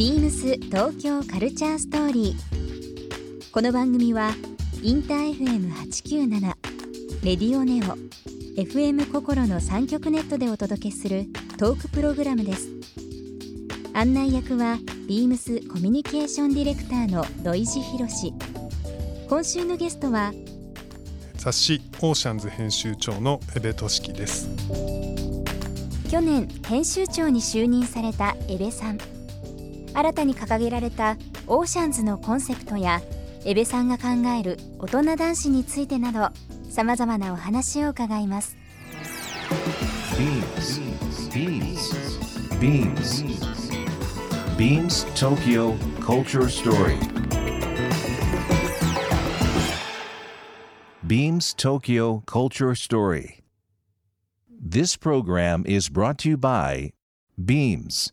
ビームス東京カルチャーストーリー。この番組はインター FM897 レディオネオ FM 心の三極ネットでお届けするトークプログラムです。案内役はビームスコミュニケーションディレクターの土井博志。今週のゲストは雑誌オーシャンズ編集長の江部俊樹です去年編集長に就任された江部さん新たに掲げられたオーシャンズのコンセプトや江部さんが考える大人男子についてなどさまざまなお話を伺います BeamsBeamsBeamsTokyo Culture Story Beams Tokyo Culture Story This program is brought to you by Beams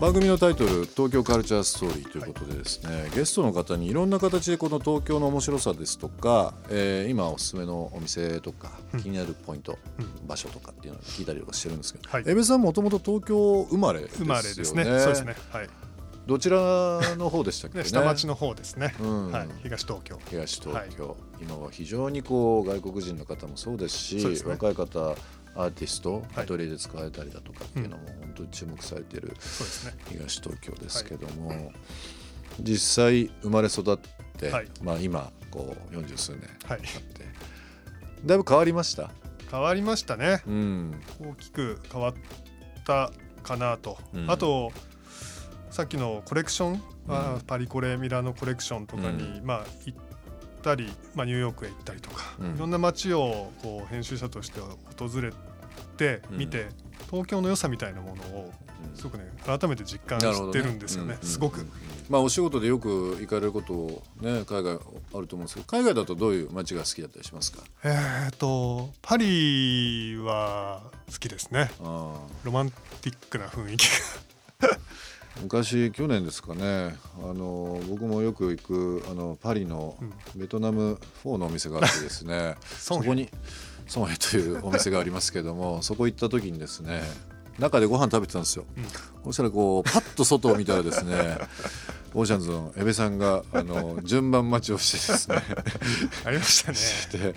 番組のタイトル「東京カルチャーストーリー」ということでですね、ゲストの方にいろんな形でこの東京の面白さですとか、えー今おすすめのお店とか気になるポイント、場所とかっていうのを聞いたりとかしてるんですけど、はい。江部さんもともと東京生まれですよね。生まれですね。そうですね。はい。どちらの方でしたっけね？で下町の方ですね、うん。はい。東東京。東東京、今は非常にこう外国人の方もそうですしね。若い方アーティスト、はい。アトリエで使えたりだとかっていうのも本当に注目されている東東京ですけども、実際生まれ育って、はい。まあ今こう40数年はい経ってだいぶ変わりました、変わりましたね。うん。大きく変わったかなと、うん。あとさっきのコレクション、あうん。パリコレミラノコレクションとかに、うまあ行ったり、まあ、ニューヨークへ行ったりとか、うん。いろんな街をこう編集者として訪れてうん。見て、東京の良さみたいなものをすごくね改めて実感してるんですよねなるほどすごく。うんまあお仕事でよく行かれることね海外あると思うんですけど海外だとどういう街が好きだったりしますか？えー、とパリは好きですね。ロマンティックな雰囲気昔去年ですかね。あの僕もよく行くあのパリのベトナムフォーのお店があってですね。そこにソンヘというお店がありますけども そこ行った時にですね中でご飯食べてたんですよ、そしたらこうパッと外を見たらですねオーシャンズの江部さんがあの 順番待ちをしてですね。ありましたね。して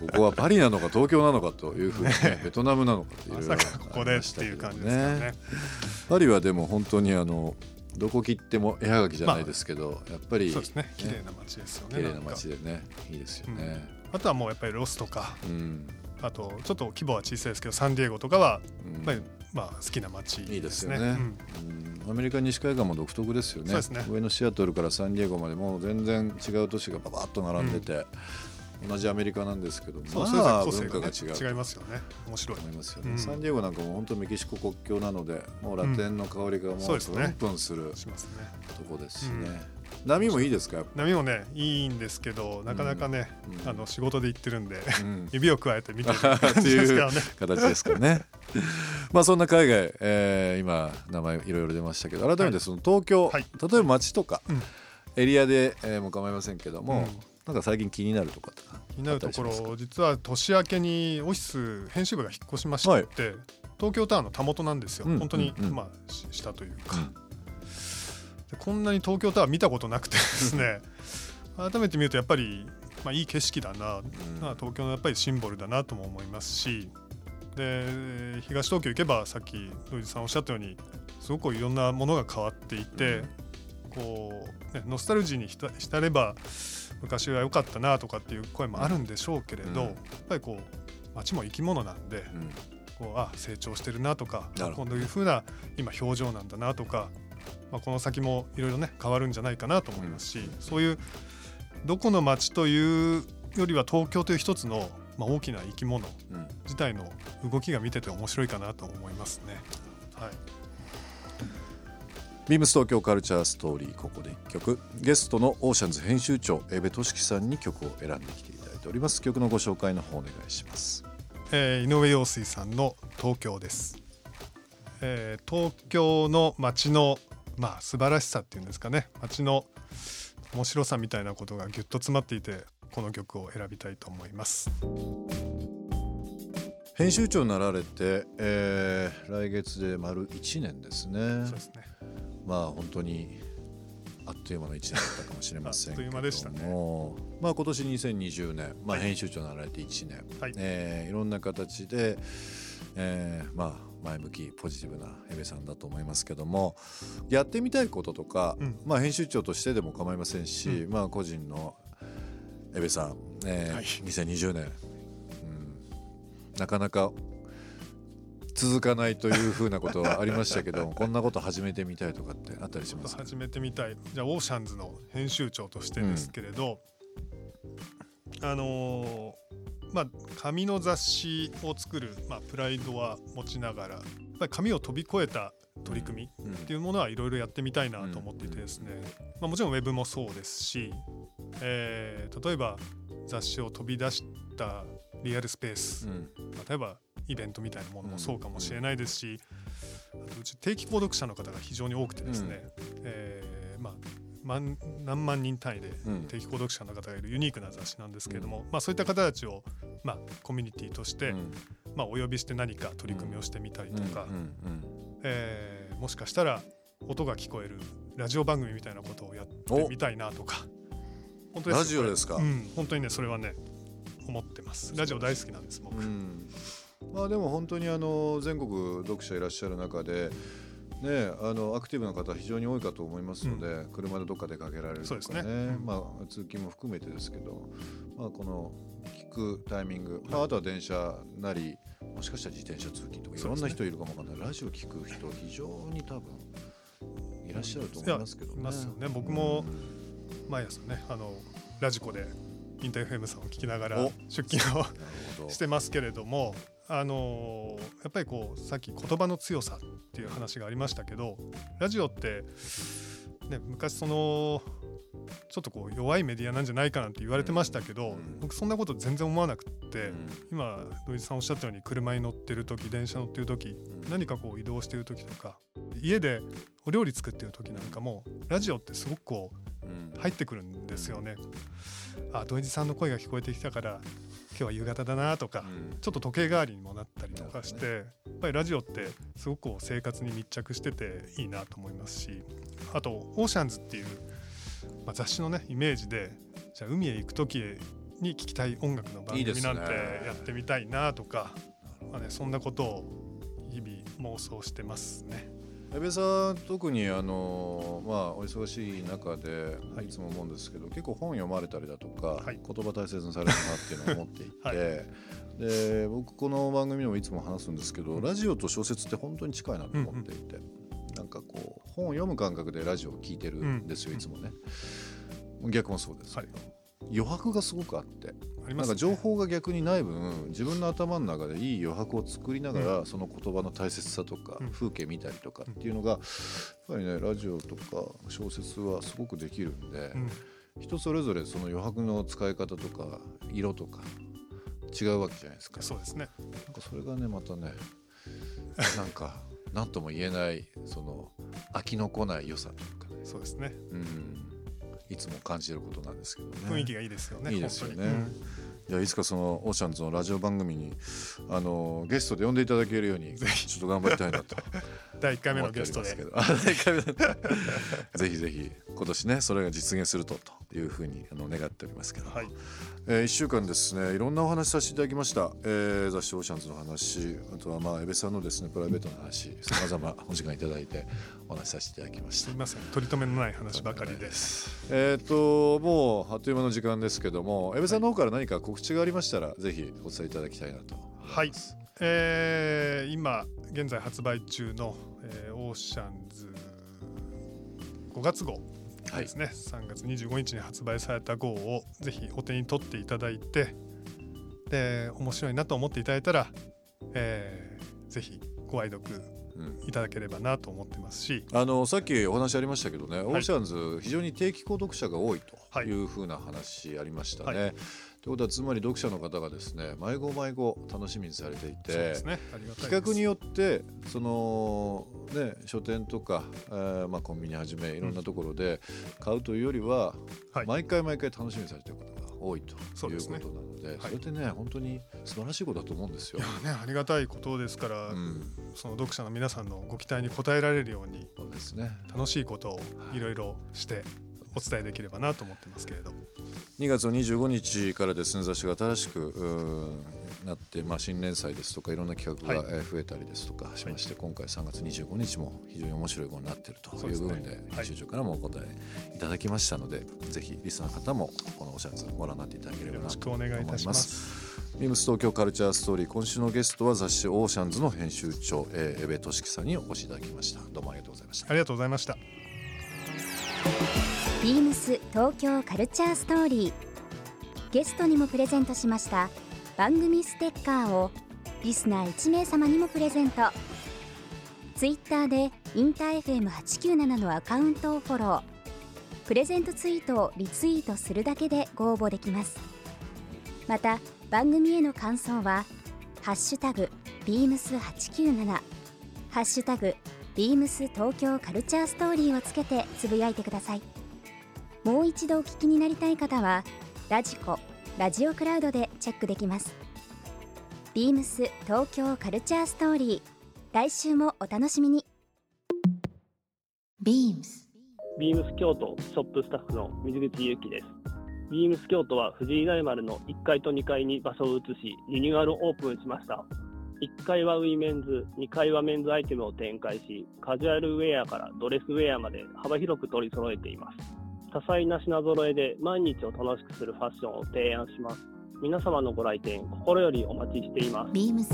ここはパリなのか東京なのかというふうにね ベトナムなのかっていろまさかここでっていう感じですよね。パリはでも本当にあのどこ切っても絵はがきじゃないですけど、やっぱりそうですね。綺麗な街ですよね綺麗な街でねいいですよね。あとはもうやっぱりロスとか。うん、あとちょっと規模は小さいですけどサンディエゴとかはうん。やっぱりまあ好きな街いいですよね、うん。うん。アメリカ西海岸も独特ですよね。ね。上のシアトルからサンディエゴまでもう全然違う都市がババッと並んでて、同じアメリカなんですけどそうまあ文化が、違う。違いますよね。面白い。思いますよね、うん。サンディエゴなんかも本当メキシコ国境なのでもうラテンの香りがもそうですね。うプンプンするとこですしね、波もいいですか？波もねいいんですけどなかなかね、うんあの仕事で行ってるんで、うん。指を加えて見てる感じですいうからね。形ですかね。まあそんな海外、えー今名前いろいろ出ましたけど改めてその東京、はい。例えば街とか、うん。エリアで、えーも構いませんけども、うん。なんか最近気になるとか気になるところ実は年明けにオフィス編集部が引っ越しまして、はい。東京タワーのたもとなんですよ、うん本当に、うん。うんまあし下というか、でこんなに東京タワー見たことなくて ですね。改めて見るとやっぱり、まあ、いい景色だな、まあ東京のやっぱりシンボルだなとも思いますしで東東京行けばさっき土井さんおっしゃったようにすごくいろんなものが変わっていて、こう、ね、ノスタルジーに浸浸れば昔は良かったなとかっていう声もあるんでしょうけれど、うん。やっぱりこう街も生き物なんで、うん。こうあ成長してるなとかこういうふうな今表情なんだなとか、まあ、この先もいろいろね変わるんじゃないかなと思いますし、そういうどこの街というよりは東京という一つの、まあ、大きな生き物うん。自体の動きが見てて面白いかなと思いますね。はい、ビームス東京カルチャーストーリーここで一曲。ゲストのオーシャンズ編集長江部俊樹さんに曲を選んできていただいてております。曲のご紹介の方お願いします。えー井上陽水さんの東京です、えー東京の街のまあ素晴らしさっていうんですかね。街の面白さみたいなことがぎゅっと詰まっていてこの曲を選びたいと思います。編集長になられて、えー来月で丸1年ですね。そうですね。まあ本当にあっという間の1年だったかもしれませんけども。あっという間でしたね。まあ今年2020年、まあ、編集長になられて1年、はい。えーいろんな形で、えーまあ前向きポジティブなエベさんだと思いますけどもやってみたいこととか、うん。まあ編集長としてでも構いませんし、うまあ個人のエベさん、えーはい。2020年、うん、なかなか続かないというふうなことはありましたけど こんなこと始めてみたいとかってあったりしますか？始めてみたい。じゃあオーシャンズの編集長としてですけれど、あのーまあ紙の雑誌を作る、まあ、プライドは持ちながらやっぱり紙を飛び越えた取り組みうんっていうものはいろいろやってみたいなと思っていてですね、まあ、もちろんウェブもそうですし、えー例えば雑誌を飛び出したリアルスペース、うん。例えばイベントみたいなものもそうかもしれないですし、あとうち定期購読者の方が非常に多くてですね、えーまあ万何万人単位でうん。定期購読者の方がいるユニークな雑誌なんですけれども、まあ、そういった方たちを、まあ、コミュニティとして、うん。まあ、お呼びして何か取り組みをしてみたりとか、えーもしかしたら音が聞こえるラジオ番組みたいなことをやってみたいなとか本当ラジオですか？うん、本当にねそれはね思ってます。ラジオ大好きなんです僕、うん。まあでも本当にあの全国読者いらっしゃる中でねあのアクティブな方非常に多いかと思いますので、車でどっか出かけられるとかね。そうですね。うん。まあ通勤も含めてですけど、まあこの聞くタイミング、まああとは電車なりもしかしたら自転車通勤とかいろんな人いるかもわかんない、ラジオ聞く人非常に多分いらっしゃると思いますけどね。ますよね。僕も毎朝ねあのラジコでインター FM さんを聞きながらお。出勤を してますけれどもあのーやっぱりこうさっき言葉の強さっていう話がありましたけどラジオって、ね、昔そのちょっとこう弱いメディアなんじゃないかなんて言われてましたけど、うん。僕そんなこと全然思わなくって、うん。今土井さんおっしゃったように車に乗ってる時電車乗ってる時うん。何かこう移動してる時とか家でお料理作ってる時なんかもラジオってすごくこうんう入ってくるんですよね。あ土井さんの声が聞こえてきたから今日は夕方だなとか、うんちょっと時計代わりにもなったりとかして、なやっぱりラジオってすごく生活に密着してていいなと思いますしあと「オーシャンズ」っていう、まあ、雑誌のねイメージでじゃあ海へ行く時に聴きたい音楽の番組なんてやってみたいなとかまあね、そんなことを日々妄想してますね。矢部さん特にあのまあお忙しい中ではい。いつも思うんですけど、結構本読まれたりだとか、はい。言葉大切にされるなっていうのを思っていて、はい。で僕この番組でもいつも話すんですけど、ラジオと小説って本当に近いなと思っていて、なんかこう本を読む感覚でラジオを聞いてるんですよ、うんいつもね。逆もそうですけど、余白がすごくあってありますねなんか情報が逆にない分自分の頭の中でいい余白を作りながら、その言葉の大切さとか、うん風景見たりとかっていうのが、やっぱりねラジオとか小説はすごくできるんで、うん人それぞれその余白の使い方とか色とか違うわけじゃないですか。そうですね。なんかそれがねまたねなんか何とも言えないその飽きのこない良さというかね、そうですね。うん、いつも感じてることなんですけどね。雰囲気がいいですよね。いいですよね。うんいやいつかそのオーシャンズのラジオ番組にあのゲストで呼んでいただけるようにちょっと頑張りたいなと 第1回目のゲストで。ぜひぜひ今年ねそれが実現するとというふうにあの願っておりますけど、はい。えー、1週間ですねいろんな お話しさせていただきました、えー、雑誌オーシャンズの話あとはまあ江部さんのですねプライベートの話さまざまお時間いただいてお話しさせていただきましたすみません。取り留めのない話ばかりで。えっ、ともうあっという間の時間ですけども江部さんの方から何か告知がありましたら、ぜひお伝えいただきたいなと思い。えー今現在発売中の、えーオーシャンズ5月号はいですね、3月25日に発売された号をぜひお手に取っていただいてで面白いなと思っていただいたら、えーぜひご愛読いただければなと思ってますし、あのさっきお話ありましたけどね、オーシャンズ非常に定期購読者が多いというふうな話ありましたね。はいということはつまり読者の方がですね迷子迷子楽しみにされていて、ね。企画によってその、ね、書店とか、えーまあ、コンビニはじめいろんなところで買うというよりは、はい。毎回毎回楽しみにされている方が多いということなのでそはいれってね本当に素晴らしいことだと思うんですよ。ねありがたいことですから、うん、その読者の皆さんのご期待に応えられるようにそうですね。楽しいことをいろいろしてお伝えできればなと思ってますけれど2月25日からですね雑誌が新しくなって、まあ、新連載ですとかいろんな企画が増えたりですとかしまして、今回3月25日も非常に面白い号になっているという部分ではい。編集長からもお答えいただきましたので、ぜひリスナーの方もこのおシャツご覧になっていただければよろしなと思いくお願いいたしま。す。ビームス東京カルチャーストーリー今週のゲストは雑誌オーシャンズの編集長、えー、江部俊樹さんにお越しいただきました。どうもありがとうございました。ありがとうございました。ビームス東京カルチャーストーリー。ゲストにもプレゼントしました番組ステッカーをリスナー1名様にもプレゼント。ツイッターでインター FM897 のアカウントをフォロー。プレゼントツイートをリツイートするだけでご応募できます。また番組への感想は「ハッシュタグビームス897」「ハッシュタグビームス東京カルチャーストーリーをつけてつぶやいてください。もう一度お聞きになりたい方はラジコラジオクラウドでチェックできますビームス東京カルチャーストーリー来週もお楽しみに BEAMS ビームス京都ショップスタッフの水口祐樹です。ビームス京都は藤井大丸の1階と2階に場所を移し、リニューアルオープンしました。1階はウィメンズ、2階はメンズアイテムを展開し、カジュアルウェアからドレスウェアまで幅広く取り揃えています。多彩な品揃えで毎日を楽しくするファッションを提案します。皆様のご来店心よりお待ちしています。BEAMS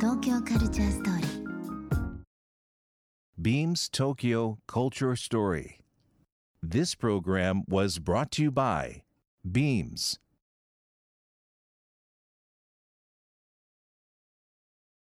東京カルチャーストーリー Beams Tokyo Culture Story. This program was brought to you by Beams.